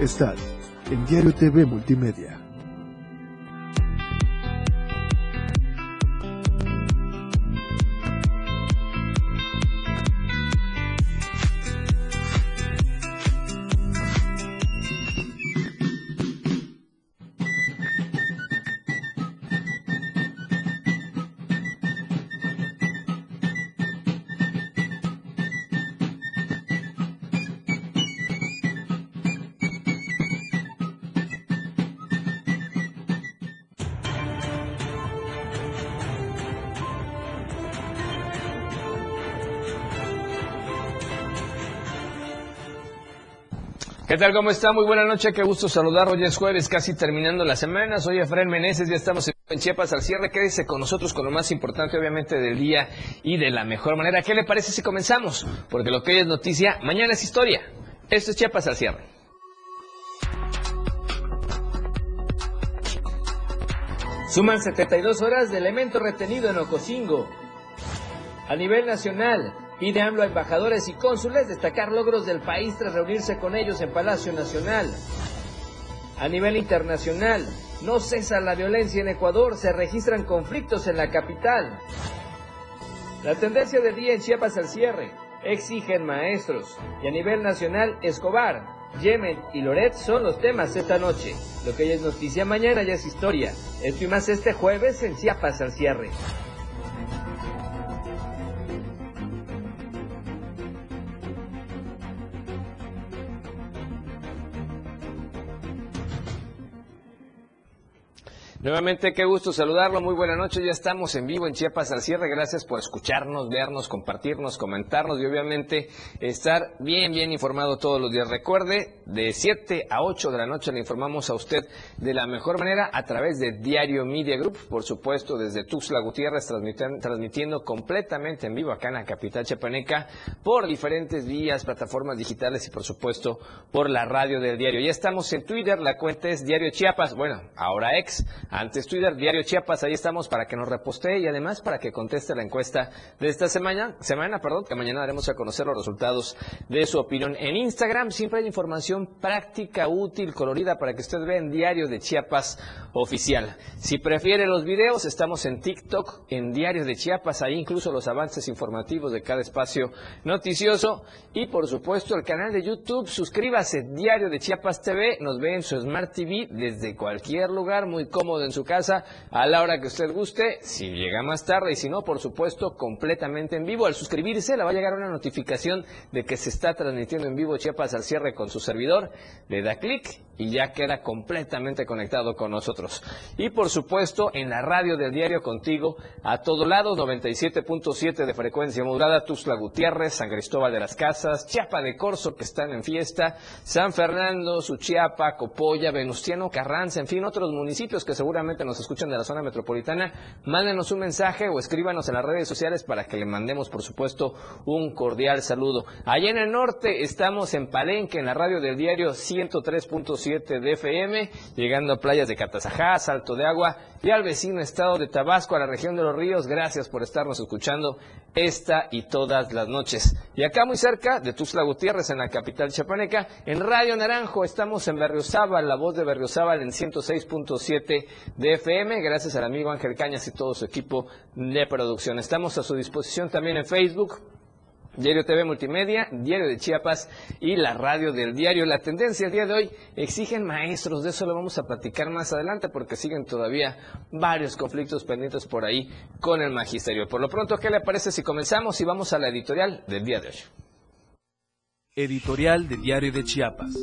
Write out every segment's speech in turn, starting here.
están en Diario TV Multimedia. Tal? ¿Cómo está? Muy buena noche, qué gusto saludar. Hoy es jueves, casi terminando la semana. Soy Efraín Meneses, ya estamos en Chiapas al cierre. Quédese con nosotros con lo más importante, obviamente, del día y de la mejor manera. ¿Qué le parece si comenzamos? Porque lo que hoy es noticia, mañana es historia. Esto es Chiapas al cierre. Suman 72 horas de elemento retenido en Ocosingo. A nivel nacional, Pide AMLO a embajadores y cónsules destacar logros del país tras reunirse con ellos en Palacio Nacional. A nivel internacional, no cesa la violencia en Ecuador, se registran conflictos en la capital. La tendencia del día en Chiapas al cierre, exigen maestros. Y a nivel nacional, Escobar, Yemen y Loret son los temas esta noche. Lo que ya es noticia mañana ya es historia. Esto y más este jueves en Chiapas al cierre. Nuevamente, qué gusto saludarlo. Muy buena noche. Ya estamos en vivo en Chiapas al cierre. Gracias por escucharnos, vernos, compartirnos, comentarnos y obviamente estar bien, bien informado todos los días. Recuerde, de 7 a 8 de la noche le informamos a usted de la mejor manera a través de Diario Media Group, por supuesto, desde Tuxtla Gutiérrez, transmitiendo, completamente en vivo acá en la capital chiapaneca por diferentes vías, plataformas digitales y por supuesto por la radio del diario. Ya estamos en Twitter, la cuenta es Diario Chiapas, bueno, ahora ex antes Twitter, Diario Chiapas, ahí estamos para que nos repostee y además para que conteste la encuesta de esta semana, semana, perdón, que mañana daremos a conocer los resultados de su opinión. En Instagram siempre hay información práctica, útil, colorida para que usted vea en Diario de Chiapas oficial. Si prefiere los videos, estamos en TikTok, en Diario de Chiapas, ahí incluso los avances informativos de cada espacio noticioso y por supuesto el canal de YouTube, suscríbase, Diario de Chiapas TV, nos ve en su Smart TV desde cualquier lugar, muy cómodo en su casa a la hora que usted guste, si llega más tarde y si no, por supuesto, completamente en vivo. Al suscribirse le va a llegar una notificación de que se está transmitiendo en vivo Chiapas al cierre con su servidor. Le da clic y ya queda completamente conectado con nosotros. Y por supuesto, en la radio del diario contigo, a todo lado, 97.7 de frecuencia modulada, Tuzla Gutiérrez, San Cristóbal de las Casas, Chiapa de Corzo, que están en fiesta, San Fernando, Suchiapa, Copolla, Venustiano Carranza, en fin, otros municipios que seguramente nos escuchan de la zona metropolitana, mándenos un mensaje o escríbanos en las redes sociales para que le mandemos, por supuesto, un cordial saludo. Allá en el norte estamos en Palenque, en la radio del diario 103.7 de FM, llegando a playas de Catazajá, Salto de Agua y al vecino estado de Tabasco, a la región de los ríos. Gracias por estarnos escuchando esta y todas las noches. Y acá muy cerca de Tuxtla Gutiérrez, en la capital chapaneca, en Radio Naranjo, estamos en Berriozábal, la voz de Berriozábal en 106.7 de FM, gracias al amigo Ángel Cañas y todo su equipo de producción. Estamos a su disposición también en Facebook, Diario TV Multimedia, Diario de Chiapas y la radio del diario. La tendencia el día de hoy exigen maestros, de eso lo vamos a platicar más adelante porque siguen todavía varios conflictos pendientes por ahí con el magisterio. Por lo pronto, ¿qué le parece si comenzamos y vamos a la editorial del día de hoy? Editorial de Diario de Chiapas.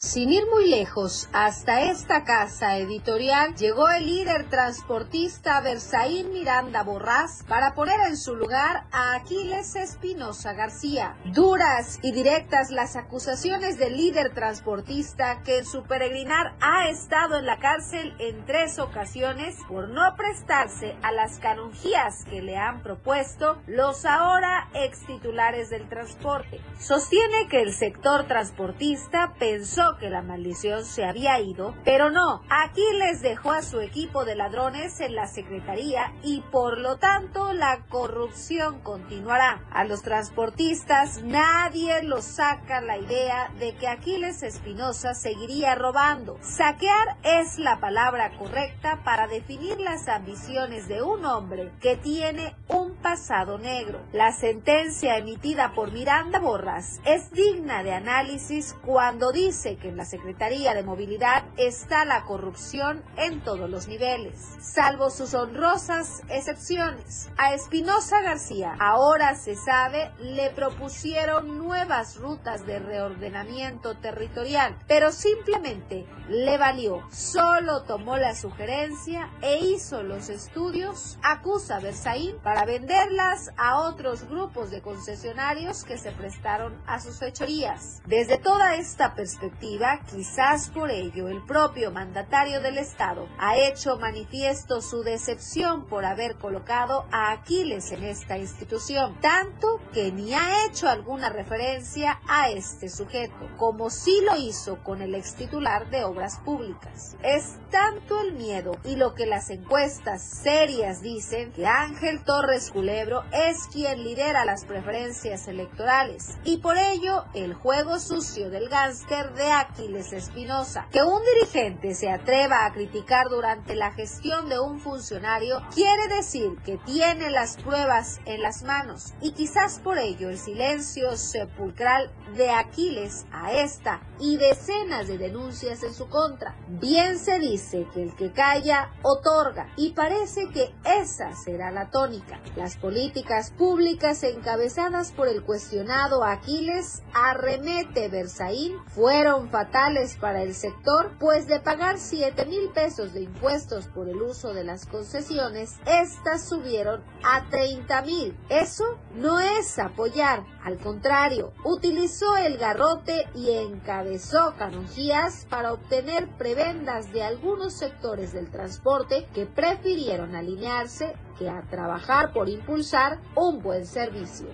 Sin ir muy lejos, hasta esta casa editorial llegó el líder transportista Bersaín Miranda Borrás para poner en su lugar a Aquiles Espinosa García. Duras y directas las acusaciones del líder transportista que en su peregrinar ha estado en la cárcel en tres ocasiones por no prestarse a las canonjías que le han propuesto los ahora ex titulares del transporte. Sostiene que el sector transportista pensó que la maldición se había ido, pero no, Aquiles dejó a su equipo de ladrones en la Secretaría y por lo tanto la corrupción continuará. A los transportistas nadie los saca la idea de que Aquiles Espinosa seguiría robando. Saquear es la palabra correcta para definir las ambiciones de un hombre que tiene un pasado negro. La sentencia emitida por Miranda Borras es digna de análisis cuando dice que en la Secretaría de Movilidad está la corrupción en todos los niveles, salvo sus honrosas excepciones. A Espinosa García, ahora se sabe, le propusieron nuevas rutas de reordenamiento territorial, pero simplemente le valió. Solo tomó la sugerencia e hizo los estudios, acusa a Berzaín para venderlas a otros grupos de concesionarios que se prestaron a sus fechorías. Desde toda esta perspectiva, quizás por ello el propio mandatario del Estado ha hecho manifiesto su decepción por haber colocado a Aquiles en esta institución, tanto que ni ha hecho alguna referencia a este sujeto, como sí lo hizo con el ex titular de Obras Públicas. Es tanto el miedo y lo que las encuestas serias dicen que Ángel Torres Culebro es quien lidera las preferencias electorales y por ello el juego sucio del gánster de Aquiles Espinosa. Que un dirigente se atreva a criticar durante la gestión de un funcionario quiere decir que tiene las pruebas en las manos y quizás por ello el silencio sepulcral de Aquiles a esta y decenas de denuncias en su contra. Bien se dice que el que calla otorga y parece que esa será la tónica. Las políticas públicas encabezadas por el cuestionado Aquiles Arremete Berzaín fueron fatales para el sector, pues de pagar 7 mil pesos de impuestos por el uso de las concesiones, estas subieron a 30 mil. Eso no es apoyar, al contrario, utilizó el garrote y encabezó canonjías para obtener prebendas de algunos sectores del transporte que prefirieron alinearse que a trabajar por impulsar un buen servicio.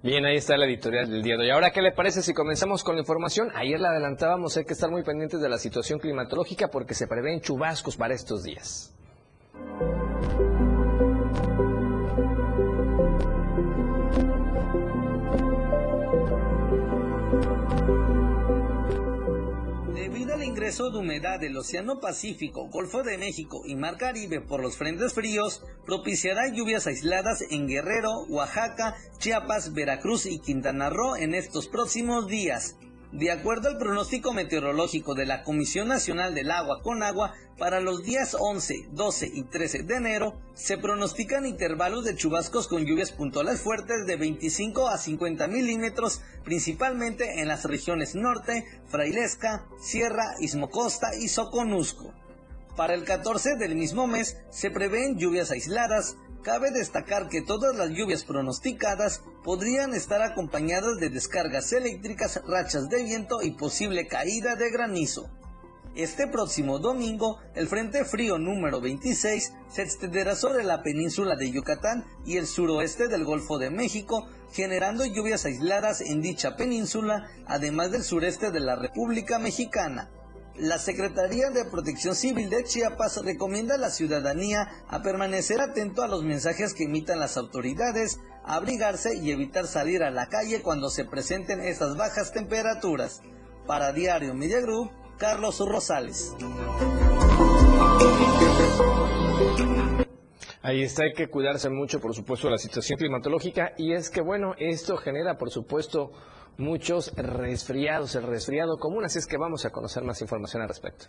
Bien, ahí está la editorial del día de hoy. Ahora, ¿qué le parece si comenzamos con la información? Ayer la adelantábamos, hay que estar muy pendientes de la situación climatológica porque se prevén chubascos para estos días. Ingreso de humedad del Océano Pacífico, Golfo de México y Mar Caribe por los frentes fríos, propiciará lluvias aisladas en Guerrero, Oaxaca, Chiapas, Veracruz y Quintana Roo en estos próximos días. De acuerdo al pronóstico meteorológico de la Comisión Nacional del Agua con Agua, para los días 11, 12 y 13 de enero se pronostican intervalos de chubascos con lluvias puntuales fuertes de 25 a 50 milímetros, principalmente en las regiones norte, Frailesca, Sierra, Ismocosta y Soconusco. Para el 14 del mismo mes se prevén lluvias aisladas, Cabe destacar que todas las lluvias pronosticadas podrían estar acompañadas de descargas eléctricas, rachas de viento y posible caída de granizo. Este próximo domingo, el Frente Frío número 26 se extenderá sobre la península de Yucatán y el suroeste del Golfo de México, generando lluvias aisladas en dicha península, además del sureste de la República Mexicana. La Secretaría de Protección Civil de Chiapas recomienda a la ciudadanía a permanecer atento a los mensajes que emitan las autoridades, abrigarse y evitar salir a la calle cuando se presenten esas bajas temperaturas. Para Diario Media Group, Carlos Rosales. Ahí está, hay que cuidarse mucho, por supuesto, de la situación climatológica y es que, bueno, esto genera, por supuesto, muchos resfriados, el resfriado común, así es que vamos a conocer más información al respecto.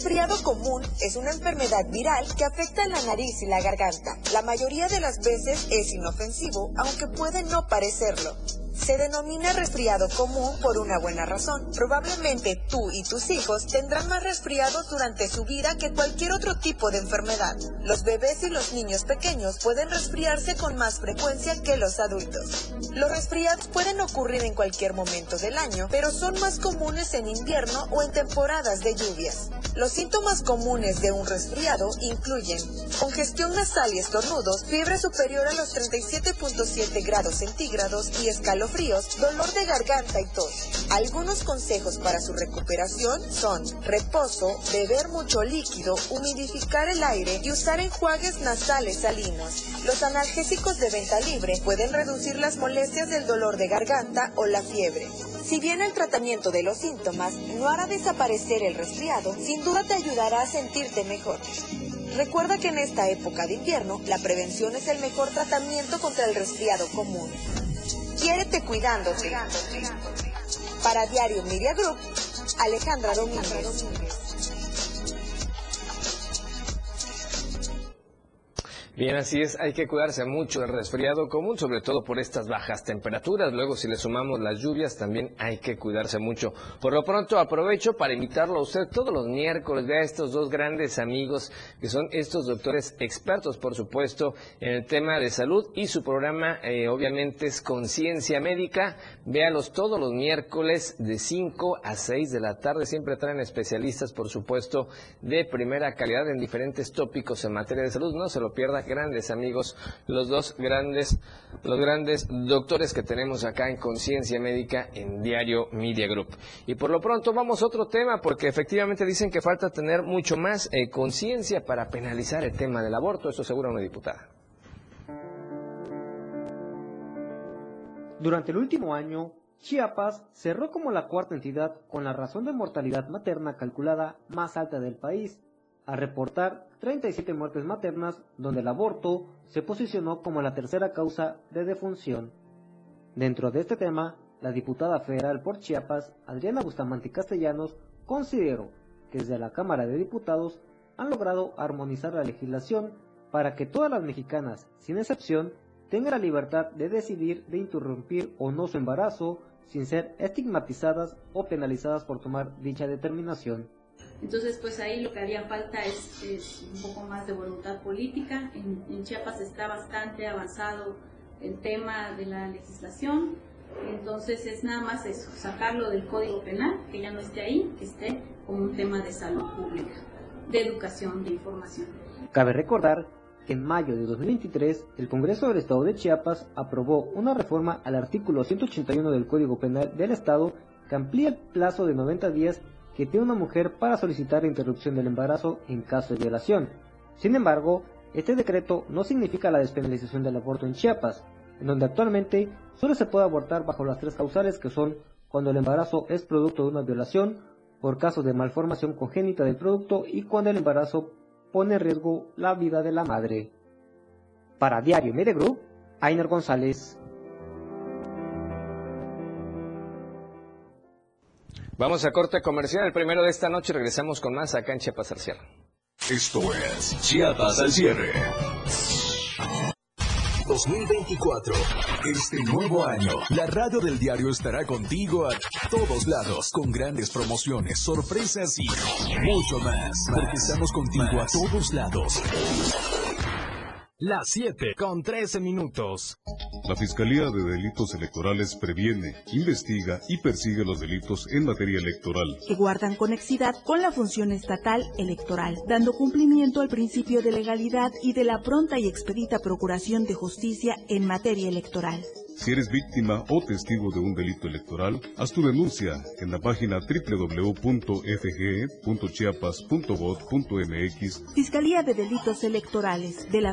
Resfriado común es una enfermedad viral que afecta la nariz y la garganta. La mayoría de las veces es inofensivo, aunque puede no parecerlo. Se denomina resfriado común por una buena razón. Probablemente tú y tus hijos tendrán más resfriados durante su vida que cualquier otro tipo de enfermedad. Los bebés y los niños pequeños pueden resfriarse con más frecuencia que los adultos. Los resfriados pueden ocurrir en cualquier momento del año, pero son más comunes en invierno o en temporadas de lluvias. Los síntomas comunes de un resfriado incluyen congestión nasal y estornudos, fiebre superior a los 37.7 grados centígrados y escalofríos, dolor de garganta y tos. Algunos consejos para su recuperación son reposo, beber mucho líquido, humidificar el aire y usar enjuagues nasales salinos. Los analgésicos de venta libre pueden reducir las molestias del dolor de garganta o la fiebre. Si bien el tratamiento de los síntomas no hará desaparecer el resfriado, sin duda te ayudará a sentirte mejor. Recuerda que en esta época de invierno, la prevención es el mejor tratamiento contra el resfriado común. Quiérete cuidándote. Para Diario Media Group, Alejandra Domínguez. Bien, así es, hay que cuidarse mucho del resfriado común, sobre todo por estas bajas temperaturas. Luego, si le sumamos las lluvias, también hay que cuidarse mucho. Por lo pronto, aprovecho para invitarlo a usted todos los miércoles. A estos dos grandes amigos, que son estos doctores expertos, por supuesto, en el tema de salud. Y su programa, eh, obviamente, es Conciencia Médica. Véalos todos los miércoles de 5 a 6 de la tarde. Siempre traen especialistas, por supuesto, de primera calidad en diferentes tópicos en materia de salud. No se lo pierda grandes amigos, los dos grandes, los grandes doctores que tenemos acá en Conciencia Médica en Diario Media Group. Y por lo pronto vamos a otro tema, porque efectivamente dicen que falta tener mucho más eh, conciencia para penalizar el tema del aborto, eso asegura una diputada. Durante el último año, Chiapas cerró como la cuarta entidad con la razón de mortalidad materna calculada más alta del país, a reportar 37 muertes maternas, donde el aborto se posicionó como la tercera causa de defunción. Dentro de este tema, la diputada federal por Chiapas, Adriana Bustamante Castellanos, consideró que desde la Cámara de Diputados han logrado armonizar la legislación para que todas las mexicanas, sin excepción, tengan la libertad de decidir de interrumpir o no su embarazo sin ser estigmatizadas o penalizadas por tomar dicha determinación. Entonces, pues ahí lo que haría falta es, un poco más de voluntad política. En, Chiapas está bastante avanzado el tema de la legislación. Entonces es nada más eso, sacarlo del Código Penal, que ya no esté ahí, que esté como un tema de salud pública, de educación, de información. Cabe recordar que en mayo de 2023 el Congreso del Estado de Chiapas aprobó una reforma al artículo 181 del Código Penal del Estado que amplía el plazo de 90 días que tiene una mujer para solicitar la interrupción del embarazo en caso de violación. Sin embargo, este decreto no significa la despenalización del aborto en Chiapas, en donde actualmente solo se puede abortar bajo las tres causales que son cuando el embarazo es producto de una violación, por caso de malformación congénita del producto y cuando el embarazo pone en riesgo la vida de la madre. Para Diario Media Group, Ainer González. Vamos a corte comercial. El primero de esta noche regresamos con más acá en Chiapas al cierre. Esto es Chiapas al cierre. 2024. Este nuevo año, la radio del diario estará contigo a todos lados, con grandes promociones, sorpresas y mucho más. Porque estamos contigo a todos lados. Las 7 con 13 minutos. La Fiscalía de Delitos Electorales previene, investiga y persigue los delitos en materia electoral. Que guardan conexidad con la función estatal electoral, dando cumplimiento al principio de legalidad y de la pronta y expedita procuración de justicia en materia electoral. Si eres víctima o testigo de un delito electoral, haz tu denuncia en la página www.fge.chiapas.gov.mx. Fiscalía de Delitos Electorales de la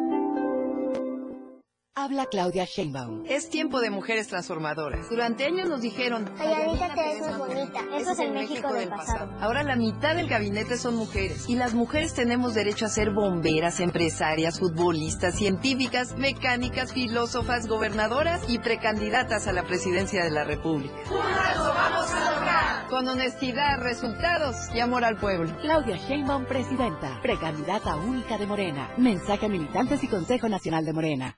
Habla Claudia Sheinbaum. Es tiempo de mujeres transformadoras. Durante años nos dijeron, Calladita te ves más bonita. Eso es el México, del pasado. Ahora la mitad del gabinete son mujeres. Y las mujeres tenemos derecho a ser bomberas, empresarias, futbolistas, científicas, mecánicas, filósofas, gobernadoras y precandidatas a la presidencia de la República. ¡Juntas lo vamos a lograr! Con honestidad, resultados y amor al pueblo. Claudia Sheinbaum, presidenta. Precandidata única de Morena. Mensaje a militantes y Consejo Nacional de Morena.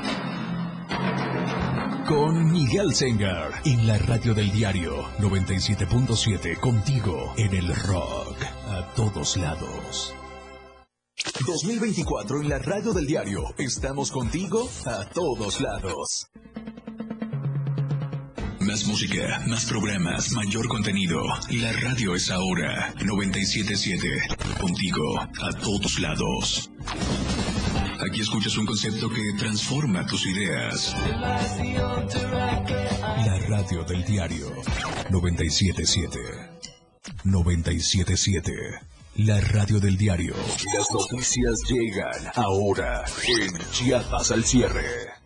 Con Miguel Sengar en la radio del diario 97.7 contigo en el rock a todos lados. 2024 en la radio del diario. Estamos contigo a todos lados. Más música, más programas, mayor contenido. La radio es ahora 977. Contigo a todos lados. Aquí escuchas un concepto que transforma tus ideas. La radio del diario 977. 977. La radio del diario. Las noticias llegan ahora en Chiapas al cierre.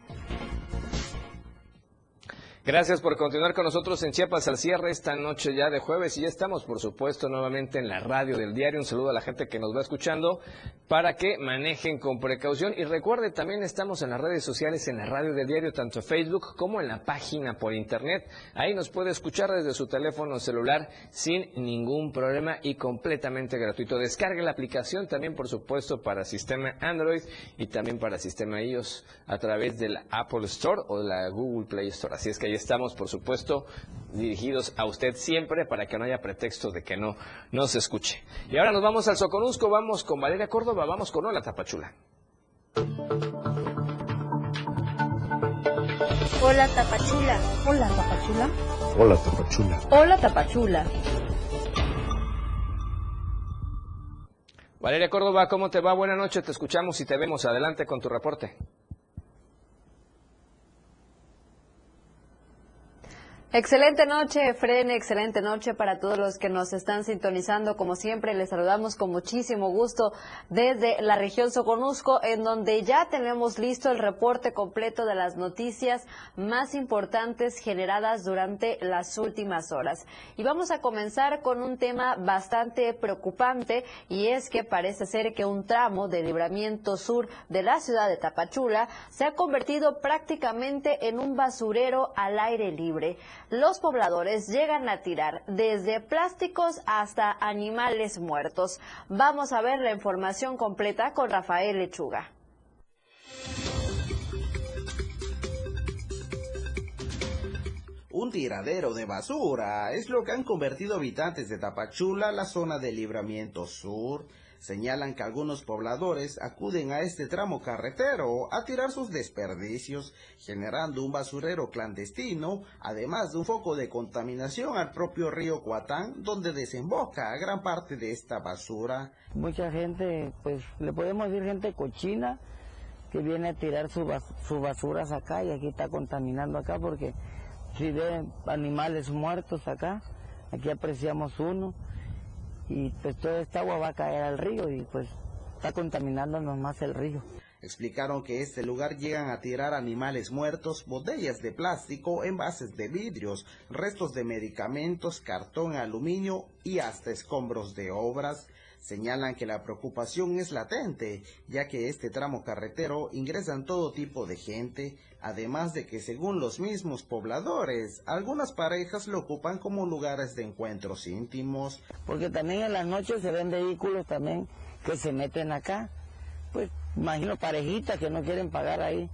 Gracias por continuar con nosotros en Chiapas al cierre esta noche ya de jueves y ya estamos por supuesto nuevamente en la radio del diario. Un saludo a la gente que nos va escuchando para que manejen con precaución y recuerde también estamos en las redes sociales en la radio del diario tanto Facebook como en la página por internet. Ahí nos puede escuchar desde su teléfono celular sin ningún problema y completamente gratuito. Descargue la aplicación también por supuesto para sistema Android y también para sistema iOS a través del Apple Store o de la Google Play Store. Así es que estamos, por supuesto, dirigidos a usted siempre para que no haya pretexto de que no, no se escuche. Y ahora nos vamos al Soconusco, vamos con Valeria Córdoba, vamos con Hola Tapachula. Hola Tapachula. Hola Tapachula. Hola Tapachula. Hola Tapachula. Valeria Córdoba, ¿cómo te va? Buenas noches, te escuchamos y te vemos. Adelante con tu reporte. Excelente noche, Fren, excelente noche para todos los que nos están sintonizando. Como siempre, les saludamos con muchísimo gusto desde la región Soconusco, en donde ya tenemos listo el reporte completo de las noticias más importantes generadas durante las últimas horas. Y vamos a comenzar con un tema bastante preocupante, y es que parece ser que un tramo de libramiento sur de la ciudad de Tapachula se ha convertido prácticamente en un basurero al aire libre los pobladores llegan a tirar desde plásticos hasta animales muertos. Vamos a ver la información completa con Rafael Lechuga. Un tiradero de basura es lo que han convertido habitantes de Tapachula, la zona de libramiento sur, Señalan que algunos pobladores acuden a este tramo carretero a tirar sus desperdicios, generando un basurero clandestino, además de un foco de contaminación al propio río Cuatán, donde desemboca gran parte de esta basura. Mucha gente, pues le podemos decir gente cochina, que viene a tirar sus su basuras acá y aquí está contaminando acá porque si ve animales muertos acá, aquí apreciamos uno y pues toda esta agua va a caer al río y pues está contaminándonos más el río. Explicaron que este lugar llegan a tirar animales muertos, botellas de plástico, envases de vidrios, restos de medicamentos, cartón, aluminio y hasta escombros de obras. Señalan que la preocupación es latente, ya que este tramo carretero ingresan todo tipo de gente, además de que según los mismos pobladores, algunas parejas lo ocupan como lugares de encuentros íntimos. Porque también en las noches se ven vehículos también que se meten acá, pues imagino parejitas que no quieren pagar ahí,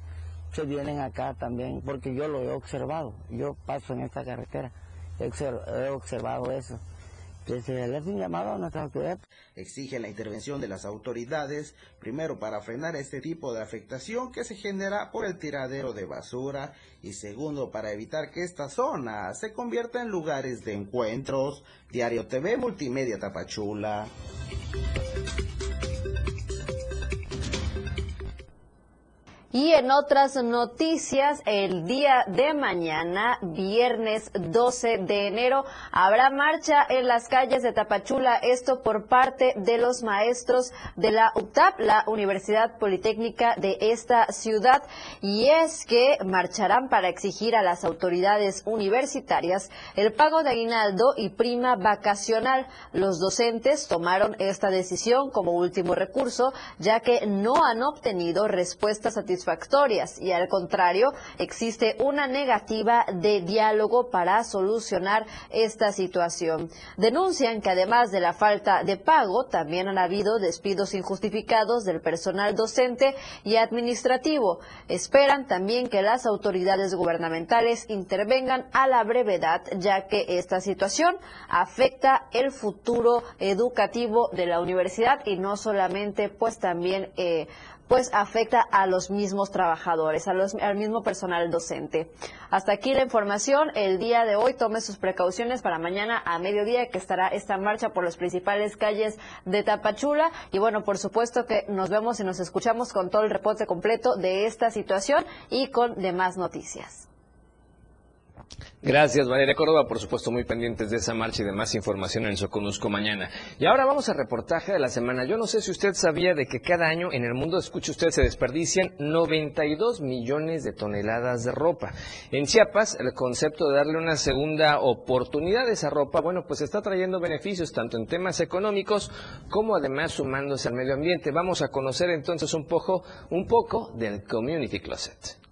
se vienen acá también, porque yo lo he observado, yo paso en esta carretera, he observado eso que la intervención de las autoridades, primero para frenar este tipo de afectación que se genera por el tiradero de basura y segundo para evitar que esta zona se convierta en lugares de encuentros. Diario TV Multimedia Tapachula. Y en otras noticias, el día de mañana, viernes 12 de enero, habrá marcha en las calles de Tapachula, esto por parte de los maestros de la UTAP, la Universidad Politécnica de esta ciudad, y es que marcharán para exigir a las autoridades universitarias el pago de aguinaldo y prima vacacional. Los docentes tomaron esta decisión como último recurso, ya que no han obtenido respuestas satisfactorias y al contrario existe una negativa de diálogo para solucionar esta situación. Denuncian que además de la falta de pago también han habido despidos injustificados del personal docente y administrativo. Esperan también que las autoridades gubernamentales intervengan a la brevedad ya que esta situación afecta el futuro educativo de la universidad y no solamente pues también eh, pues afecta a los mismos trabajadores, a los, al mismo personal docente. Hasta aquí la información. El día de hoy tome sus precauciones para mañana a mediodía que estará esta marcha por las principales calles de Tapachula. Y bueno, por supuesto que nos vemos y nos escuchamos con todo el reporte completo de esta situación y con demás noticias. Gracias, Valeria Córdoba. Por supuesto, muy pendientes de esa marcha y de más información en Soconusco mañana. Y ahora vamos al reportaje de la semana. Yo no sé si usted sabía de que cada año en el mundo, escuche usted, se desperdician 92 millones de toneladas de ropa. En Chiapas, el concepto de darle una segunda oportunidad a esa ropa, bueno, pues está trayendo beneficios tanto en temas económicos como además sumándose al medio ambiente. Vamos a conocer entonces un poco, un poco del Community Closet.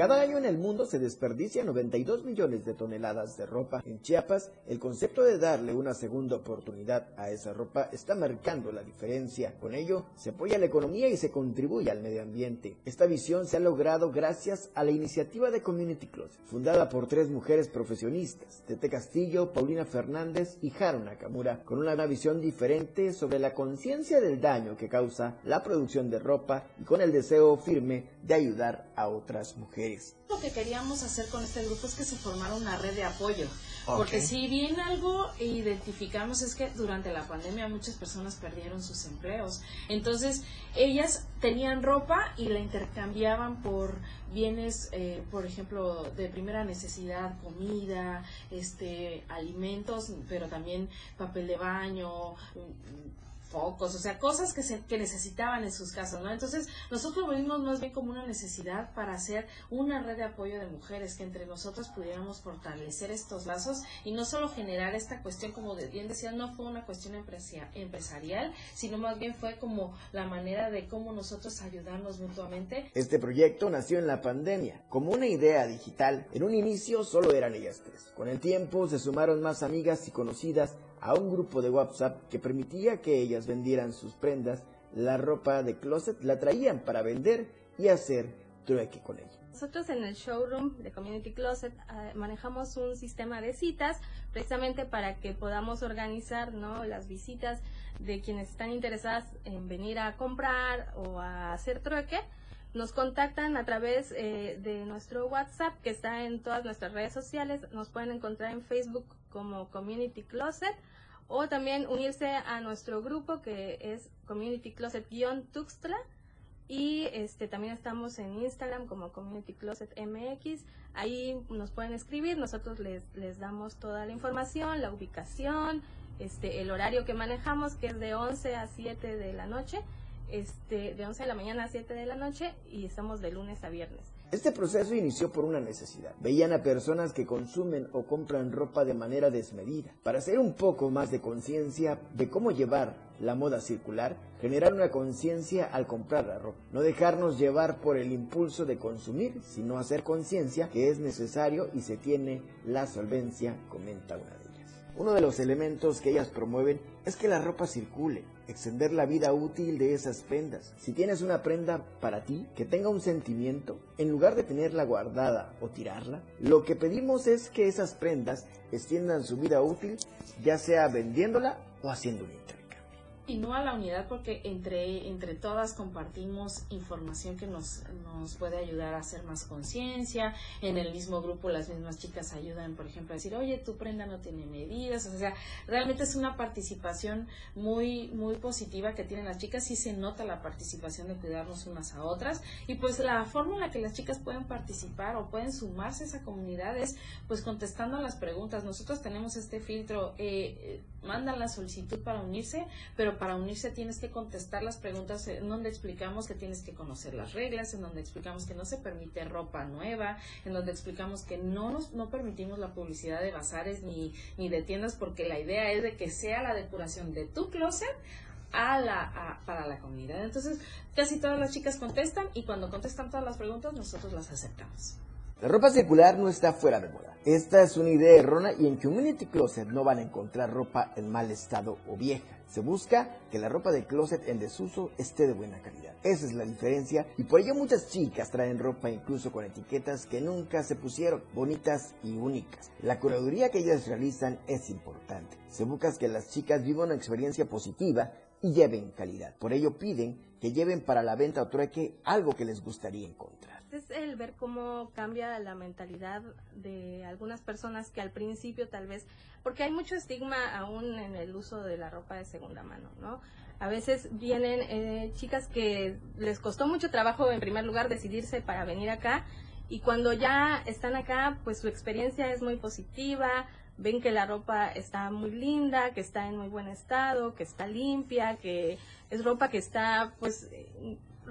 Cada año en el mundo se desperdicia 92 millones de toneladas de ropa. En Chiapas, el concepto de darle una segunda oportunidad a esa ropa está marcando la diferencia. Con ello, se apoya la economía y se contribuye al medio ambiente. Esta visión se ha logrado gracias a la iniciativa de Community Closet, fundada por tres mujeres profesionistas, Tete Castillo, Paulina Fernández y Haru Nakamura, con una visión diferente sobre la conciencia del daño que causa la producción de ropa y con el deseo firme de ayudar a otras mujeres. Lo que queríamos hacer con este grupo es que se formara una red de apoyo. Porque si bien algo identificamos es que durante la pandemia muchas personas perdieron sus empleos. Entonces, ellas tenían ropa y la intercambiaban por bienes, eh, por ejemplo, de primera necesidad, comida, este, alimentos, pero también papel de baño, focos, o sea, cosas que, se, que necesitaban en sus casas, ¿no? Entonces, nosotros lo vimos más bien como una necesidad para hacer una red de apoyo de mujeres, que entre nosotros pudiéramos fortalecer estos lazos y no solo generar esta cuestión, como bien decía, no fue una cuestión empresarial, sino más bien fue como la manera de cómo nosotros ayudarnos mutuamente. Este proyecto nació en la pandemia, como una idea digital. En un inicio solo eran ellas tres. Con el tiempo se sumaron más amigas y conocidas a un grupo de WhatsApp que permitía que ellas vendieran sus prendas, la ropa de closet la traían para vender y hacer trueque con ella. Nosotros en el showroom de Community Closet eh, manejamos un sistema de citas precisamente para que podamos organizar ¿no? las visitas de quienes están interesadas en venir a comprar o a hacer trueque. Nos contactan a través eh, de nuestro WhatsApp que está en todas nuestras redes sociales. Nos pueden encontrar en Facebook como Community Closet o también unirse a nuestro grupo que es Community Closet-Tuxtla y este también estamos en Instagram como Community Closet MX. Ahí nos pueden escribir, nosotros les, les damos toda la información, la ubicación, este el horario que manejamos que es de 11 a 7 de la noche, este de 11 de la mañana a 7 de la noche y estamos de lunes a viernes. Este proceso inició por una necesidad. Veían a personas que consumen o compran ropa de manera desmedida. Para hacer un poco más de conciencia de cómo llevar la moda circular, generar una conciencia al comprar la ropa. No dejarnos llevar por el impulso de consumir, sino hacer conciencia que es necesario y se tiene la solvencia, comenta una de. Uno de los elementos que ellas promueven es que la ropa circule, extender la vida útil de esas prendas. Si tienes una prenda para ti que tenga un sentimiento, en lugar de tenerla guardada o tirarla, lo que pedimos es que esas prendas extiendan su vida útil, ya sea vendiéndola o haciendo un intercambio continúa la unidad porque entre, entre todas compartimos información que nos, nos puede ayudar a hacer más conciencia. En el mismo grupo las mismas chicas ayudan, por ejemplo, a decir, oye, tu prenda no tiene medidas. O sea, realmente es una participación muy, muy positiva que tienen las chicas y se nota la participación de cuidarnos unas a otras. Y pues la forma en la que las chicas pueden participar o pueden sumarse a esa comunidad es pues contestando las preguntas. Nosotros tenemos este filtro, eh mandan la solicitud para unirse, pero para unirse tienes que contestar las preguntas en donde explicamos que tienes que conocer las reglas, en donde explicamos que no se permite ropa nueva, en donde explicamos que no nos no permitimos la publicidad de bazares ni, ni de tiendas porque la idea es de que sea la decoración de tu closet a la, para la comunidad. Entonces, casi todas las chicas contestan y cuando contestan todas las preguntas, nosotros las aceptamos. La ropa circular no está fuera de moda. Esta es una idea errónea y en Community Closet no van a encontrar ropa en mal estado o vieja. Se busca que la ropa de closet en desuso esté de buena calidad. Esa es la diferencia y por ello muchas chicas traen ropa incluso con etiquetas que nunca se pusieron, bonitas y únicas. La curaduría que ellas realizan es importante. Se busca que las chicas vivan una experiencia positiva y lleven calidad. Por ello piden que lleven para la venta o trueque algo que les gustaría encontrar. Es el ver cómo cambia la mentalidad de algunas personas que al principio tal vez, porque hay mucho estigma aún en el uso de la ropa de segunda mano, ¿no? A veces vienen eh, chicas que les costó mucho trabajo en primer lugar decidirse para venir acá y cuando ya están acá, pues su experiencia es muy positiva, ven que la ropa está muy linda, que está en muy buen estado, que está limpia, que es ropa que está, pues,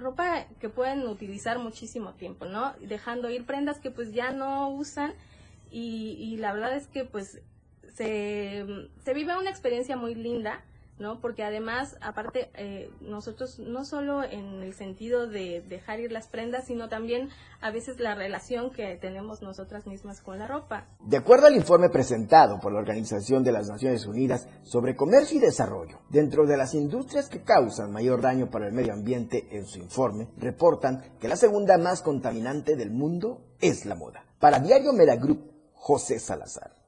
ropa que pueden utilizar muchísimo tiempo, ¿no? Dejando ir prendas que pues ya no usan y, y la verdad es que pues se, se vive una experiencia muy linda ¿no? Porque además, aparte, eh, nosotros no solo en el sentido de dejar ir las prendas, sino también a veces la relación que tenemos nosotras mismas con la ropa. De acuerdo al informe presentado por la Organización de las Naciones Unidas sobre Comercio y Desarrollo, dentro de las industrias que causan mayor daño para el medio ambiente, en su informe, reportan que la segunda más contaminante del mundo es la moda. Para Diario Mera Group, José Salazar.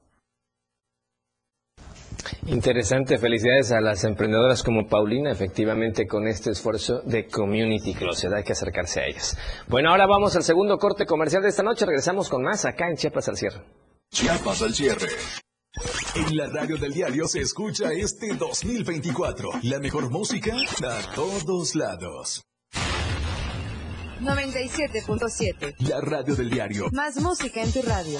Interesante, felicidades a las emprendedoras como Paulina, efectivamente con este esfuerzo de Community Closet, hay que acercarse a ellas. Bueno, ahora vamos al segundo corte comercial de esta noche, regresamos con más acá en Chiapas al cierre. Chiapas al cierre. En la radio del diario se escucha este 2024, la mejor música a todos lados. 97.7. La radio del diario. Más música en tu radio.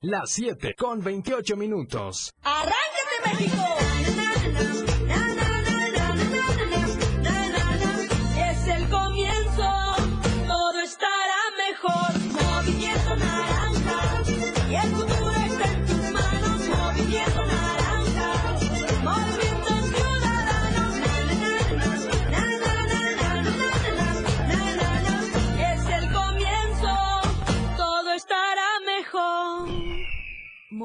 Las 7 con 28 minutos. ¡Arráncate, México!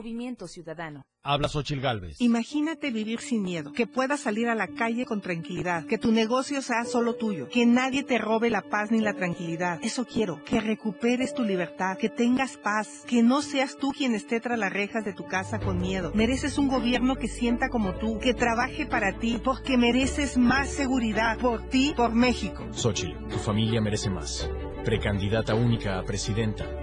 Movimiento Ciudadano. Habla Xochil Gálvez. Imagínate vivir sin miedo, que puedas salir a la calle con tranquilidad, que tu negocio sea solo tuyo, que nadie te robe la paz ni la tranquilidad. Eso quiero, que recuperes tu libertad, que tengas paz, que no seas tú quien esté tras las rejas de tu casa con miedo. Mereces un gobierno que sienta como tú, que trabaje para ti, porque mereces más seguridad, por ti, por México. Xochil, tu familia merece más. Precandidata única a presidenta.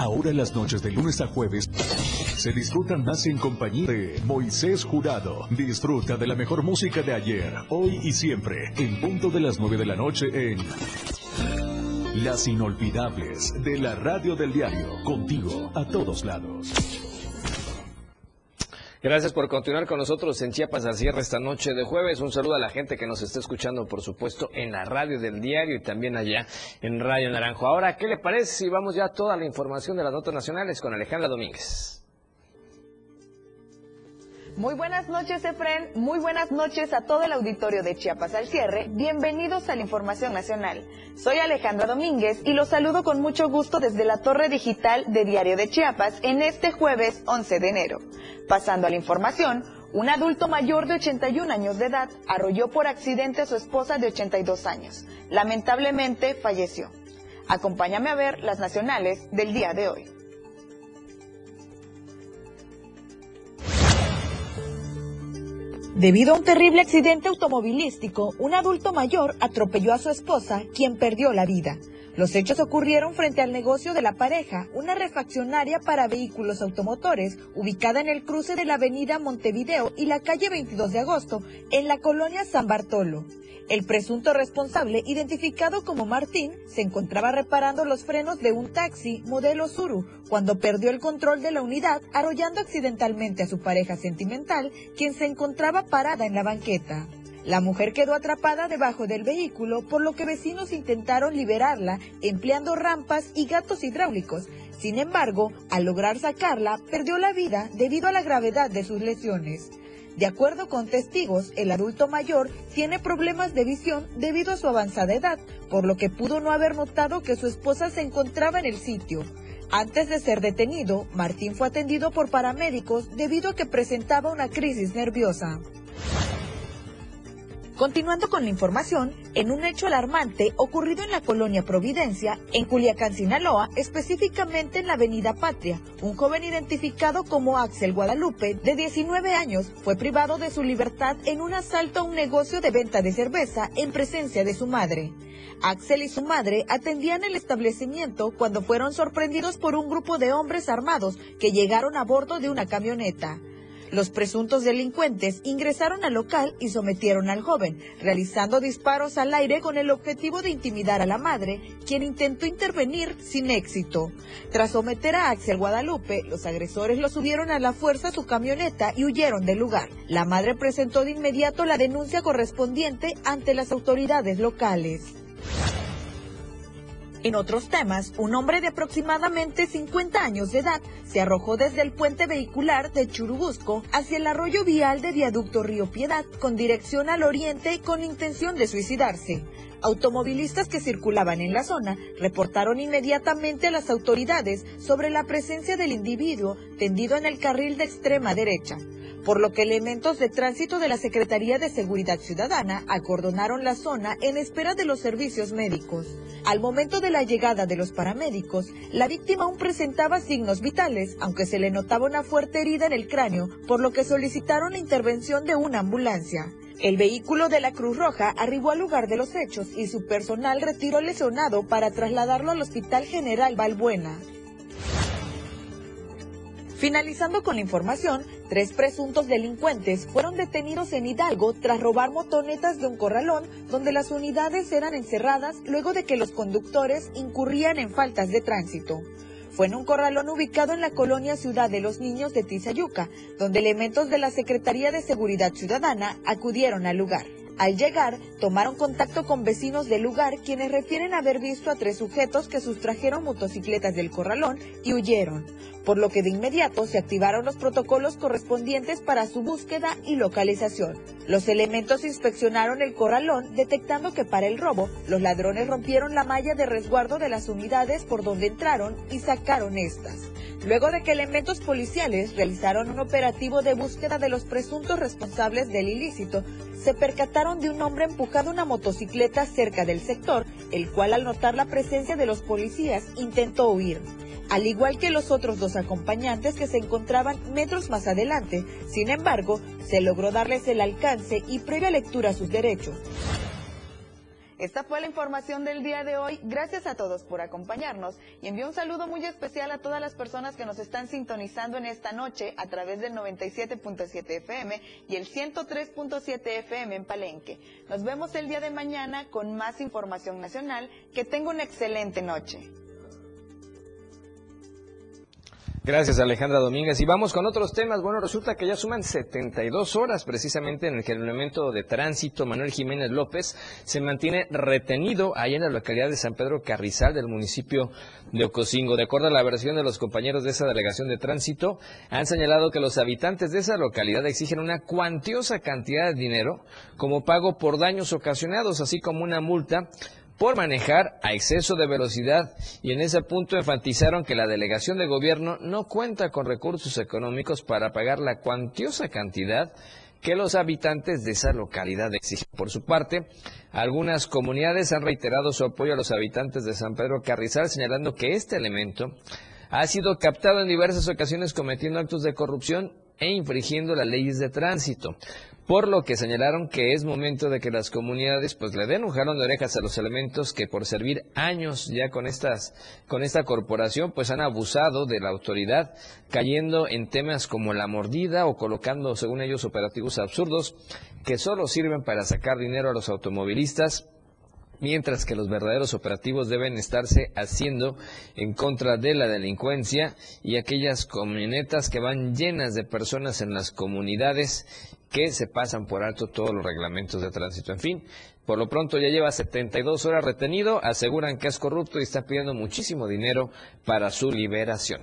Ahora las noches de lunes a jueves se disfrutan más en compañía de Moisés Jurado. Disfruta de la mejor música de ayer, hoy y siempre, en punto de las 9 de la noche en Las Inolvidables de la Radio del Diario, contigo a todos lados. Gracias por continuar con nosotros en Chiapas al cierre esta noche de jueves. Un saludo a la gente que nos está escuchando, por supuesto, en la radio del diario y también allá en Radio Naranjo. Ahora, ¿qué le parece si vamos ya a toda la información de las notas nacionales con Alejandra Domínguez? Muy buenas noches, Efren. Muy buenas noches a todo el auditorio de Chiapas al cierre. Bienvenidos a la Información Nacional. Soy Alejandra Domínguez y los saludo con mucho gusto desde la torre digital de Diario de Chiapas en este jueves 11 de enero. Pasando a la información, un adulto mayor de 81 años de edad arrolló por accidente a su esposa de 82 años. Lamentablemente falleció. Acompáñame a ver las nacionales del día de hoy. Debido a un terrible accidente automovilístico, un adulto mayor atropelló a su esposa, quien perdió la vida. Los hechos ocurrieron frente al negocio de la pareja, una refaccionaria para vehículos automotores, ubicada en el cruce de la avenida Montevideo y la calle 22 de agosto, en la colonia San Bartolo. El presunto responsable, identificado como Martín, se encontraba reparando los frenos de un taxi modelo Suru cuando perdió el control de la unidad, arrollando accidentalmente a su pareja sentimental, quien se encontraba parada en la banqueta. La mujer quedó atrapada debajo del vehículo, por lo que vecinos intentaron liberarla empleando rampas y gatos hidráulicos. Sin embargo, al lograr sacarla, perdió la vida debido a la gravedad de sus lesiones. De acuerdo con testigos, el adulto mayor tiene problemas de visión debido a su avanzada edad, por lo que pudo no haber notado que su esposa se encontraba en el sitio. Antes de ser detenido, Martín fue atendido por paramédicos debido a que presentaba una crisis nerviosa. Continuando con la información, en un hecho alarmante ocurrido en la colonia Providencia, en Culiacán, Sinaloa, específicamente en la avenida Patria, un joven identificado como Axel Guadalupe, de 19 años, fue privado de su libertad en un asalto a un negocio de venta de cerveza en presencia de su madre. Axel y su madre atendían el establecimiento cuando fueron sorprendidos por un grupo de hombres armados que llegaron a bordo de una camioneta. Los presuntos delincuentes ingresaron al local y sometieron al joven, realizando disparos al aire con el objetivo de intimidar a la madre, quien intentó intervenir sin éxito. Tras someter a Axel Guadalupe, los agresores lo subieron a la fuerza a su camioneta y huyeron del lugar. La madre presentó de inmediato la denuncia correspondiente ante las autoridades locales. En otros temas, un hombre de aproximadamente 50 años de edad se arrojó desde el puente vehicular de Churubusco hacia el arroyo vial de viaducto Río Piedad con dirección al oriente con intención de suicidarse. Automovilistas que circulaban en la zona reportaron inmediatamente a las autoridades sobre la presencia del individuo tendido en el carril de extrema derecha por lo que elementos de tránsito de la Secretaría de Seguridad Ciudadana acordonaron la zona en espera de los servicios médicos. Al momento de la llegada de los paramédicos, la víctima aún presentaba signos vitales, aunque se le notaba una fuerte herida en el cráneo, por lo que solicitaron la intervención de una ambulancia. El vehículo de la Cruz Roja arribó al lugar de los hechos y su personal retiró lesionado para trasladarlo al Hospital General Balbuena. Finalizando con la información, tres presuntos delincuentes fueron detenidos en Hidalgo tras robar motonetas de un corralón donde las unidades eran encerradas luego de que los conductores incurrían en faltas de tránsito. Fue en un corralón ubicado en la colonia Ciudad de los Niños de Tizayuca, donde elementos de la Secretaría de Seguridad Ciudadana acudieron al lugar. Al llegar, tomaron contacto con vecinos del lugar quienes refieren haber visto a tres sujetos que sustrajeron motocicletas del corralón y huyeron, por lo que de inmediato se activaron los protocolos correspondientes para su búsqueda y localización. Los elementos inspeccionaron el corralón detectando que para el robo los ladrones rompieron la malla de resguardo de las unidades por donde entraron y sacaron estas. Luego de que elementos policiales realizaron un operativo de búsqueda de los presuntos responsables del ilícito, se percataron de un hombre empujando una motocicleta cerca del sector, el cual al notar la presencia de los policías intentó huir al igual que los otros dos acompañantes que se encontraban metros más adelante. Sin embargo, se logró darles el alcance y previa lectura a sus derechos. Esta fue la información del día de hoy. Gracias a todos por acompañarnos y envío un saludo muy especial a todas las personas que nos están sintonizando en esta noche a través del 97.7 FM y el 103.7 FM en Palenque. Nos vemos el día de mañana con más información nacional. Que tenga una excelente noche. Gracias Alejandra Domínguez. Y vamos con otros temas. Bueno, resulta que ya suman 72 horas precisamente en el que de tránsito Manuel Jiménez López se mantiene retenido ahí en la localidad de San Pedro Carrizal del municipio de Ocosingo. De acuerdo a la versión de los compañeros de esa delegación de tránsito, han señalado que los habitantes de esa localidad exigen una cuantiosa cantidad de dinero como pago por daños ocasionados, así como una multa por manejar a exceso de velocidad y en ese punto enfatizaron que la delegación de gobierno no cuenta con recursos económicos para pagar la cuantiosa cantidad que los habitantes de esa localidad exigen. Por su parte, algunas comunidades han reiterado su apoyo a los habitantes de San Pedro Carrizal, señalando que este elemento ha sido captado en diversas ocasiones cometiendo actos de corrupción e infringiendo las leyes de tránsito por lo que señalaron que es momento de que las comunidades pues le den un jalón de orejas a los elementos que por servir años ya con estas con esta corporación pues han abusado de la autoridad cayendo en temas como la mordida o colocando según ellos operativos absurdos que solo sirven para sacar dinero a los automovilistas mientras que los verdaderos operativos deben estarse haciendo en contra de la delincuencia y aquellas camionetas que van llenas de personas en las comunidades que se pasan por alto todos los reglamentos de tránsito. En fin, por lo pronto ya lleva 72 horas retenido, aseguran que es corrupto y está pidiendo muchísimo dinero para su liberación.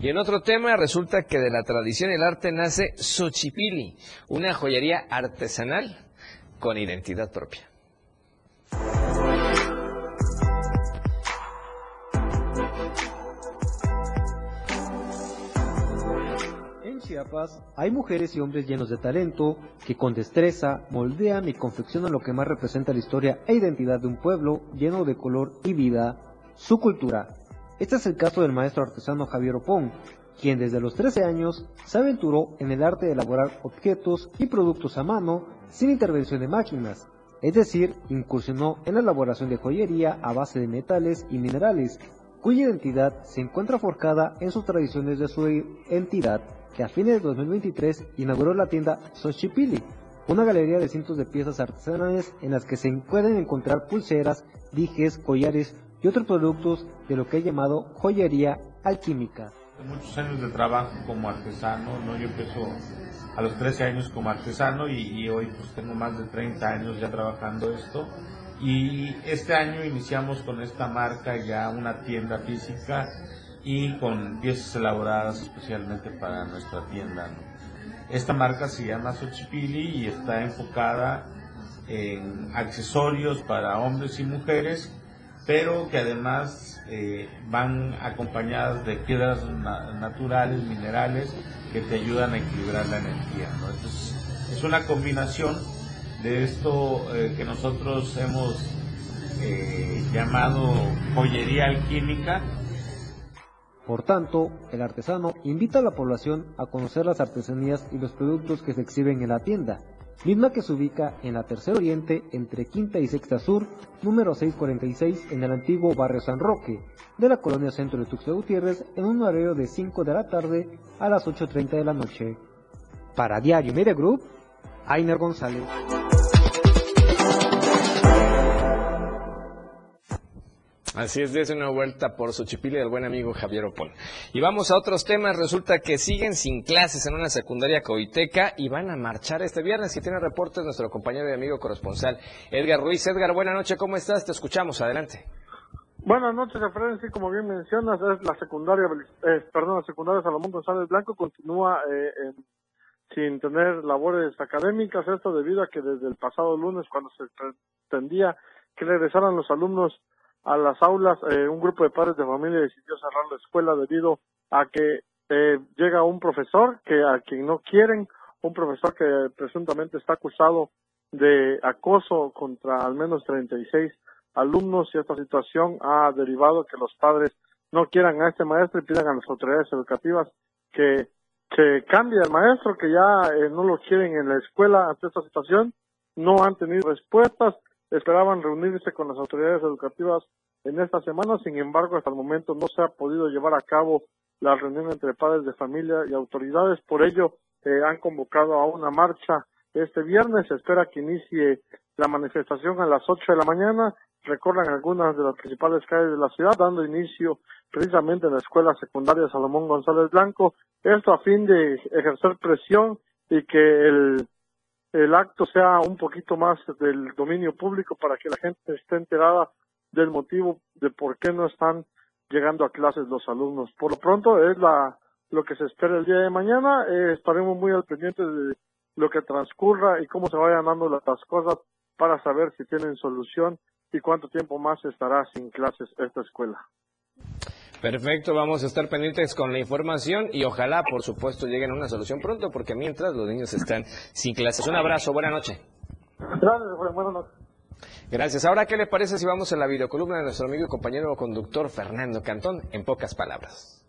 Y en otro tema, resulta que de la tradición y el arte nace Xochipili, una joyería artesanal con identidad propia. En Chiapas hay mujeres y hombres llenos de talento que con destreza moldean y confeccionan lo que más representa la historia e identidad de un pueblo lleno de color y vida, su cultura. Este es el caso del maestro artesano Javier Opón, quien desde los 13 años se aventuró en el arte de elaborar objetos y productos a mano sin intervención de máquinas, es decir, incursionó en la elaboración de joyería a base de metales y minerales, cuya identidad se encuentra forjada en sus tradiciones de su entidad, que a fines de 2023 inauguró la tienda Xochipili, una galería de cientos de piezas artesanales en las que se pueden encontrar pulseras, dijes, collares y otros productos de lo que he llamado joyería alquímica. Muchos años de trabajo como artesano, ¿no? Yo empiezo a los 13 años como artesano y, hoy pues tengo más de 30 años ya trabajando esto. Y este año iniciamos con esta marca ya una tienda física y con piezas elaboradas especialmente para nuestra tienda. Esta marca se llama Xochipili y está enfocada en accesorios para hombres y mujeres, pero que además eh, van acompañadas de piedras na naturales, minerales, que te ayudan a equilibrar la energía. Entonces, es una combinación de esto eh, que nosotros hemos eh, llamado joyería alquímica. Por tanto, el artesano invita a la población a conocer las artesanías y los productos que se exhiben en la tienda, misma que se ubica en la Tercer Oriente entre Quinta y Sexta Sur, número 646 en el antiguo barrio San Roque, de la colonia centro de Tuxtla Gutiérrez, en un horario de 5 de la tarde a las 8.30 de la noche. Para Diario Media Group, Ainer González. Así es, desde una vuelta por Xochipilli del buen amigo Javier Opón. Y vamos a otros temas. Resulta que siguen sin clases en una secundaria coiteca y van a marchar este viernes. Y tiene reportes nuestro compañero y amigo corresponsal Edgar Ruiz. Edgar, buena noche, ¿cómo estás? Te escuchamos, adelante. Buenas noches, Efraín. Sí, como bien mencionas, la secundaria, eh, perdón, la secundaria Salomón González Blanco continúa eh, sin tener labores académicas. Esto debido a que desde el pasado lunes, cuando se pretendía que regresaran los alumnos a las aulas, eh, un grupo de padres de familia decidió cerrar la escuela debido a que eh, llega un profesor que a quien no quieren, un profesor que presuntamente está acusado de acoso contra al menos 36 alumnos y esta situación ha derivado que los padres no quieran a este maestro y pidan a las autoridades educativas que se cambie al maestro, que ya eh, no lo quieren en la escuela ante esta situación. No han tenido respuestas, esperaban reunirse con las autoridades educativas en esta semana, sin embargo, hasta el momento no se ha podido llevar a cabo la reunión entre padres de familia y autoridades, por ello eh, han convocado a una marcha este viernes, se espera que inicie la manifestación a las 8 de la mañana, recorran algunas de las principales calles de la ciudad, dando inicio precisamente en la escuela secundaria Salomón González Blanco, esto a fin de ejercer presión y que el, el acto sea un poquito más del dominio público para que la gente esté enterada del motivo de por qué no están llegando a clases los alumnos. Por lo pronto es la lo que se espera el día de mañana, eh, estaremos muy al pendiente de lo que transcurra y cómo se vayan dando las cosas para saber si tienen solución y cuánto tiempo más estará sin clases esta escuela. Perfecto, vamos a estar pendientes con la información y ojalá, por supuesto, lleguen a una solución pronto, porque mientras los niños están sin clases. Un abrazo, buena noche. Gracias, buenas noches. Gracias. Ahora, ¿qué le parece si vamos a la videocolumna de nuestro amigo y compañero conductor Fernando Cantón? En pocas palabras.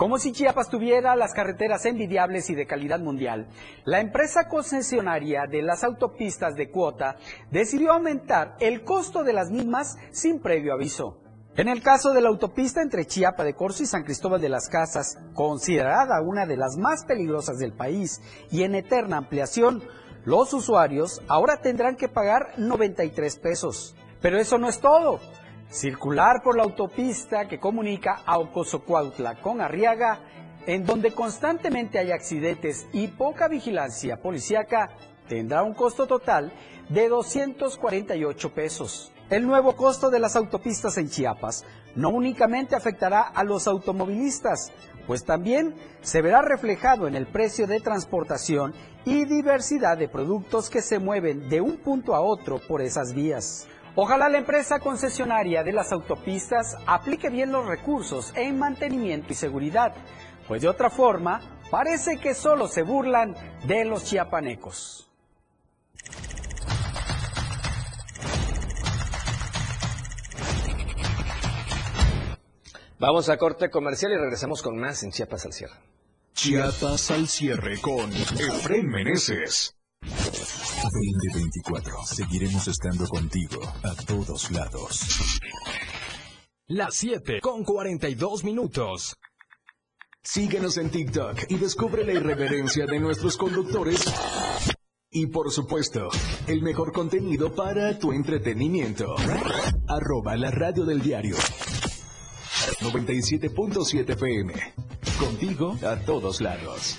Como si Chiapas tuviera las carreteras envidiables y de calidad mundial, la empresa concesionaria de las autopistas de cuota decidió aumentar el costo de las mismas sin previo aviso. En el caso de la autopista entre Chiapa de Corzo y San Cristóbal de las Casas, considerada una de las más peligrosas del país y en eterna ampliación, los usuarios ahora tendrán que pagar 93 pesos. Pero eso no es todo. Circular por la autopista que comunica a Ocosocuautla con Arriaga, en donde constantemente hay accidentes y poca vigilancia policíaca, tendrá un costo total de 248 pesos. El nuevo costo de las autopistas en Chiapas no únicamente afectará a los automovilistas, pues también se verá reflejado en el precio de transportación y diversidad de productos que se mueven de un punto a otro por esas vías. Ojalá la empresa concesionaria de las autopistas aplique bien los recursos en mantenimiento y seguridad, pues de otra forma parece que solo se burlan de los chiapanecos. Vamos a corte comercial y regresamos con más en Chiapas al cierre. Chiapas al cierre con Efraín Meneses. 2024. Seguiremos estando contigo a todos lados. Las 7 con 42 minutos. Síguenos en TikTok y descubre la irreverencia de nuestros conductores. Y por supuesto, el mejor contenido para tu entretenimiento. Arroba la radio del diario. 97.7 PM. Contigo a todos lados.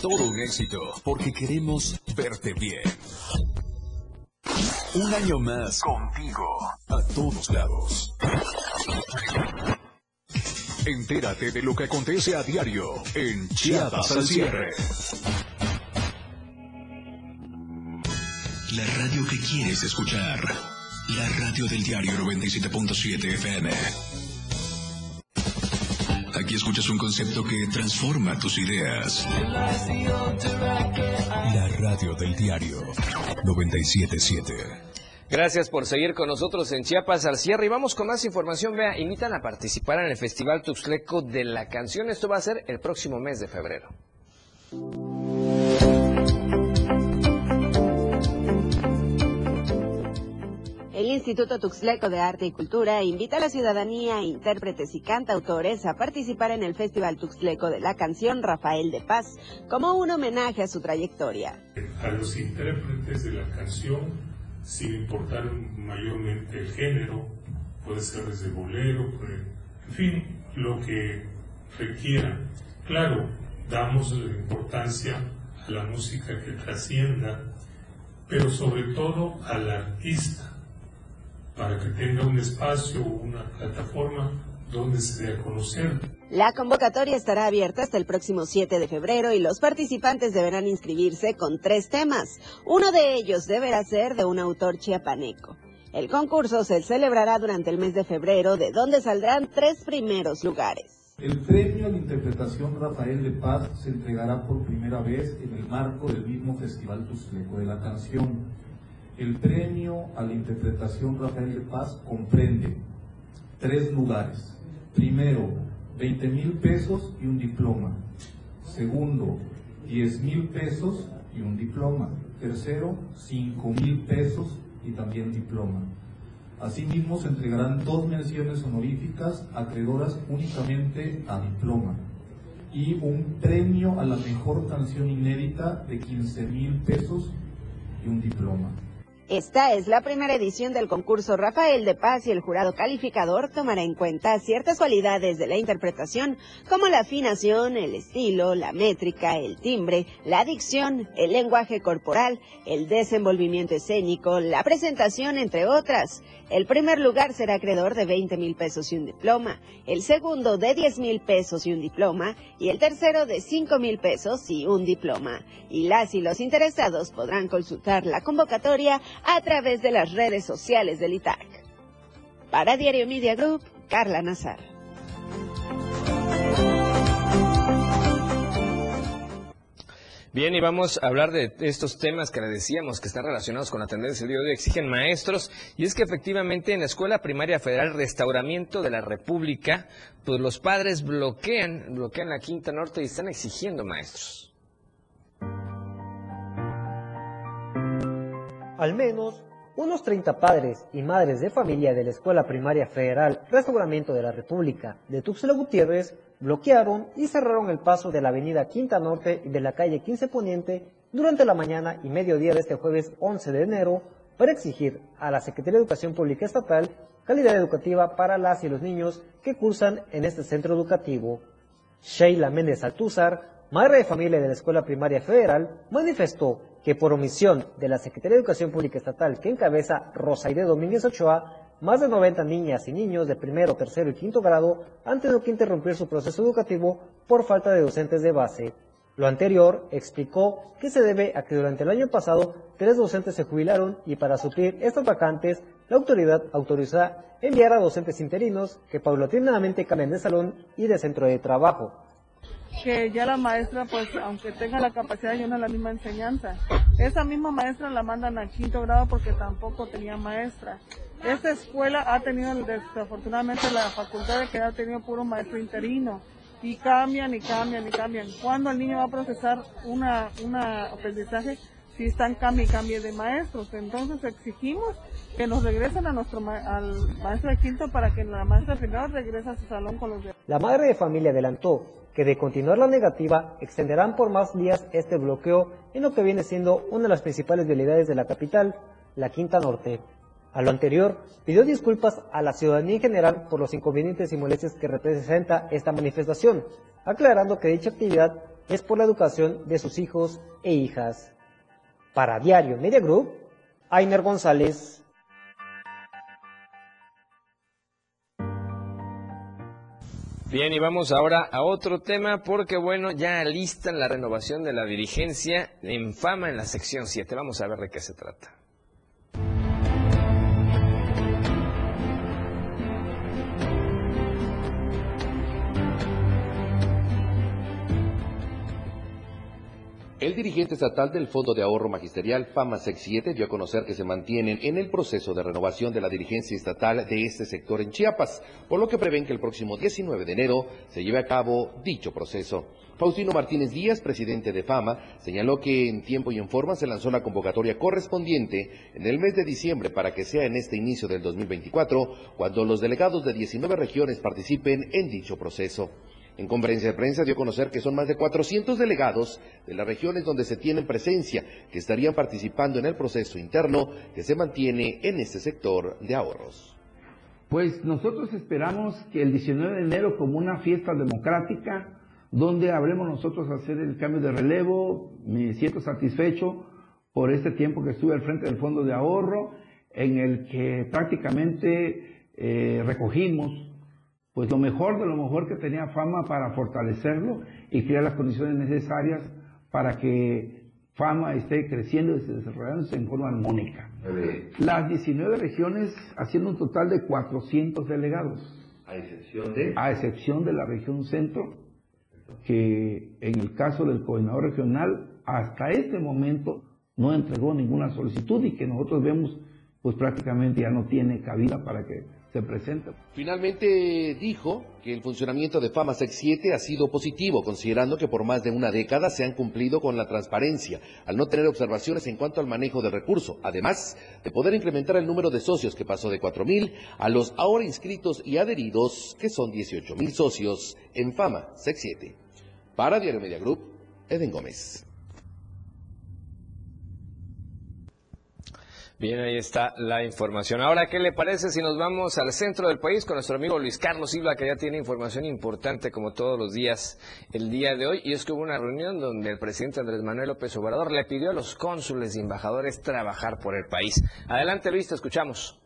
todo un éxito, porque queremos verte bien. Un año más contigo, a todos lados. Entérate de lo que acontece a diario en Chiapas al cierre. La radio que quieres escuchar. La radio del diario 97.7 FM. Aquí escuchas un concepto que transforma tus ideas. La radio del diario 977. Gracias por seguir con nosotros en Chiapas al cierre y vamos con más información. Vea, invitan a participar en el Festival Tuxtleco de la Canción. Esto va a ser el próximo mes de febrero. Instituto Tuxtleco de Arte y Cultura invita a la ciudadanía, intérpretes y cantautores a participar en el Festival Tuxtleco de la Canción Rafael de Paz como un homenaje a su trayectoria. A los intérpretes de la canción, sin importar mayormente el género, puede ser desde bolero, en fin, lo que requiera. Claro, damos importancia a la música que trascienda, pero sobre todo al artista, para que tenga un espacio, una plataforma donde se dé a conocer. La convocatoria estará abierta hasta el próximo 7 de febrero y los participantes deberán inscribirse con tres temas. Uno de ellos deberá ser de un autor chiapaneco. El concurso se celebrará durante el mes de febrero, de donde saldrán tres primeros lugares. El premio a la interpretación Rafael de Paz se entregará por primera vez en el marco del mismo Festival Tuxtleco de la Canción. El premio a la interpretación Rafael de Paz comprende tres lugares. Primero, 20 mil pesos y un diploma. Segundo, 10 mil pesos y un diploma. Tercero, 5 mil pesos y también diploma. Asimismo, se entregarán dos menciones honoríficas acreedoras únicamente a diploma y un premio a la mejor canción inédita de 15 mil pesos y un diploma. Esta es la primera edición del concurso Rafael de Paz y el jurado calificador tomará en cuenta ciertas cualidades de la interpretación como la afinación, el estilo, la métrica, el timbre, la dicción, el lenguaje corporal, el desenvolvimiento escénico, la presentación, entre otras. El primer lugar será acreedor de 20 mil pesos y un diploma, el segundo de 10 mil pesos y un diploma y el tercero de 5 mil pesos y un diploma. Y las y los interesados podrán consultar la convocatoria a través de las redes sociales del ITAC. Para Diario Media Group, Carla Nazar. Bien, y vamos a hablar de estos temas que le decíamos que están relacionados con la tendencia del día de hoy. Exigen maestros, y es que efectivamente en la Escuela Primaria Federal Restauramiento de la República, pues los padres bloquean, bloquean la Quinta Norte y están exigiendo maestros. Al menos unos 30 padres y madres de familia de la Escuela Primaria Federal Restauramiento de la República de Tuxtla Gutiérrez bloquearon y cerraron el paso de la avenida Quinta Norte y de la calle 15 Poniente durante la mañana y mediodía de este jueves 11 de enero para exigir a la Secretaría de Educación Pública Estatal calidad educativa para las y los niños que cursan en este centro educativo. Sheila Méndez Altúzar, madre de familia de la Escuela Primaria Federal, manifestó que por omisión de la Secretaría de Educación Pública Estatal que encabeza Rosaide Domínguez Ochoa, más de 90 niñas y niños de primero, tercero y quinto grado han tenido que interrumpir su proceso educativo por falta de docentes de base. Lo anterior explicó que se debe a que durante el año pasado tres docentes se jubilaron y para suplir estas vacantes, la autoridad autorizó enviar a docentes interinos que paulatinamente cambian de salón y de centro de trabajo. Que ya la maestra, pues aunque tenga la capacidad, ya no es la misma enseñanza. Esa misma maestra la mandan a quinto grado porque tampoco tenía maestra. Esta escuela ha tenido desafortunadamente la facultad de que ha tenido puro maestro interino y cambian y cambian y cambian. ¿Cuándo el niño va a procesar una, una aprendizaje si están cambio y cambio de maestros? Entonces exigimos que nos regresen a nuestro al maestro de quinto para que la maestra de primero regrese a su salón con los de... La madre de familia adelantó que de continuar la negativa extenderán por más días este bloqueo en lo que viene siendo una de las principales vialidades de la capital, la Quinta Norte. A lo anterior, pidió disculpas a la ciudadanía en general por los inconvenientes y molestias que representa esta manifestación, aclarando que dicha actividad es por la educación de sus hijos e hijas. Para Diario Media Group, Ainer González. Bien, y vamos ahora a otro tema porque, bueno, ya listan la renovación de la dirigencia en fama en la sección 7. Vamos a ver de qué se trata. El dirigente estatal del Fondo de Ahorro Magisterial FAMASEC 7 dio a conocer que se mantienen en el proceso de renovación de la dirigencia estatal de este sector en Chiapas, por lo que prevén que el próximo 19 de enero se lleve a cabo dicho proceso. Faustino Martínez Díaz, presidente de FAMA, señaló que en tiempo y en forma se lanzó la convocatoria correspondiente en el mes de diciembre para que sea en este inicio del 2024 cuando los delegados de 19 regiones participen en dicho proceso. En conferencia de prensa dio a conocer que son más de 400 delegados de las regiones donde se tienen presencia que estarían participando en el proceso interno que se mantiene en este sector de ahorros. Pues nosotros esperamos que el 19 de enero como una fiesta democrática, donde habremos nosotros hacer el cambio de relevo, me siento satisfecho por este tiempo que estuve al frente del Fondo de Ahorro, en el que prácticamente eh, recogimos pues lo mejor de lo mejor que tenía Fama para fortalecerlo y crear las condiciones necesarias para que Fama esté creciendo y desarrollándose en forma armónica. Las 19 regiones haciendo un total de 400 delegados. A excepción de... A excepción de la región centro, que en el caso del coordinador regional hasta este momento no entregó ninguna solicitud y que nosotros vemos pues prácticamente ya no tiene cabida para que se presenta. Finalmente dijo que el funcionamiento de FAMASEC 7 ha sido positivo, considerando que por más de una década se han cumplido con la transparencia, al no tener observaciones en cuanto al manejo del recurso, además de poder incrementar el número de socios que pasó de 4.000 a los ahora inscritos y adheridos, que son 18.000 socios en FAMASEC 7. Para Diario Media Group, Eden Gómez. Bien, ahí está la información. Ahora, ¿qué le parece si nos vamos al centro del país con nuestro amigo Luis Carlos Silva, que ya tiene información importante como todos los días el día de hoy? Y es que hubo una reunión donde el presidente Andrés Manuel López Obrador le pidió a los cónsules y embajadores trabajar por el país. Adelante, Luis, te escuchamos.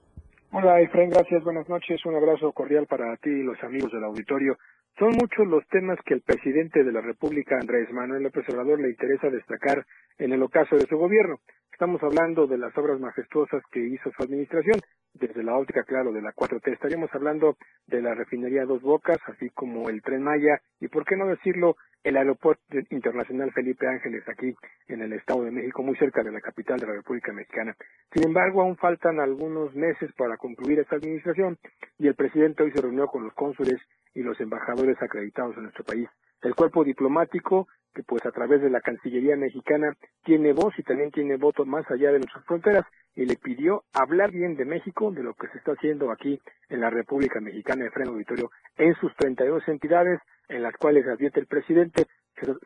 Hola, Efraín, gracias. Buenas noches. Un abrazo cordial para ti y los amigos del auditorio. Son muchos los temas que el presidente de la República, Andrés Manuel López Obrador, le interesa destacar en el ocaso de su gobierno. Estamos hablando de las obras majestuosas que hizo su administración, desde la óptica, claro, de la 4T. Estaríamos hablando de la refinería Dos Bocas, así como el Tren Maya, y por qué no decirlo, el Aeropuerto Internacional Felipe Ángeles, aquí en el Estado de México, muy cerca de la capital de la República Mexicana. Sin embargo, aún faltan algunos meses para concluir esta administración, y el presidente hoy se reunió con los cónsules y los embajadores acreditados en nuestro país. El cuerpo diplomático que pues a través de la Cancillería mexicana tiene voz y también tiene voto más allá de nuestras fronteras y le pidió hablar bien de México, de lo que se está haciendo aquí en la República Mexicana de Freno Auditorio, en sus 32 entidades en las cuales advierte el presidente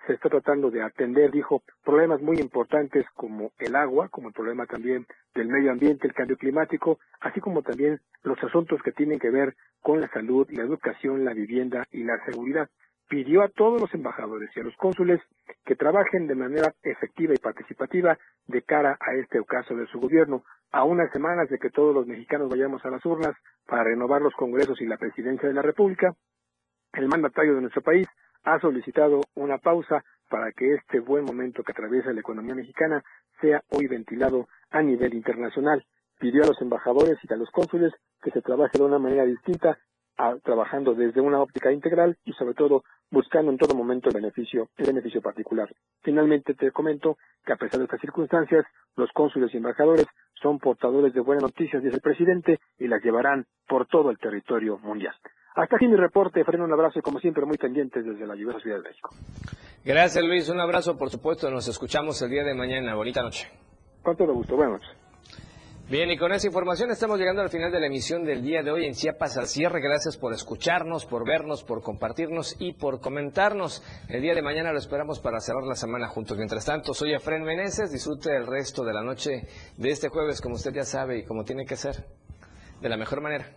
se está tratando de atender, dijo, problemas muy importantes como el agua, como el problema también del medio ambiente, el cambio climático, así como también los asuntos que tienen que ver con la salud, la educación, la vivienda y la seguridad pidió a todos los embajadores y a los cónsules que trabajen de manera efectiva y participativa de cara a este ocaso de su gobierno, a unas semanas de que todos los mexicanos vayamos a las urnas para renovar los congresos y la presidencia de la República. El mandatario de nuestro país ha solicitado una pausa para que este buen momento que atraviesa la economía mexicana sea hoy ventilado a nivel internacional. Pidió a los embajadores y a los cónsules que se trabaje de una manera distinta trabajando desde una óptica integral y sobre todo buscando en todo momento el beneficio, el beneficio particular. Finalmente te comento que a pesar de estas circunstancias, los cónsules y embajadores son portadores de buenas noticias, dice el presidente, y las llevarán por todo el territorio mundial. Hasta aquí mi reporte, Freno, un abrazo y como siempre muy pendientes desde la lluviosa Ciudad de México. Gracias Luis, un abrazo por supuesto, nos escuchamos el día de mañana, bonita noche. Con todo gusto, buenas noches. Bien, y con esa información estamos llegando al final de la emisión del día de hoy en Chiapas al cierre. Gracias por escucharnos, por vernos, por compartirnos y por comentarnos. El día de mañana lo esperamos para cerrar la semana juntos. Mientras tanto, soy Efren Meneses. Disfrute el resto de la noche de este jueves, como usted ya sabe y como tiene que ser, de la mejor manera.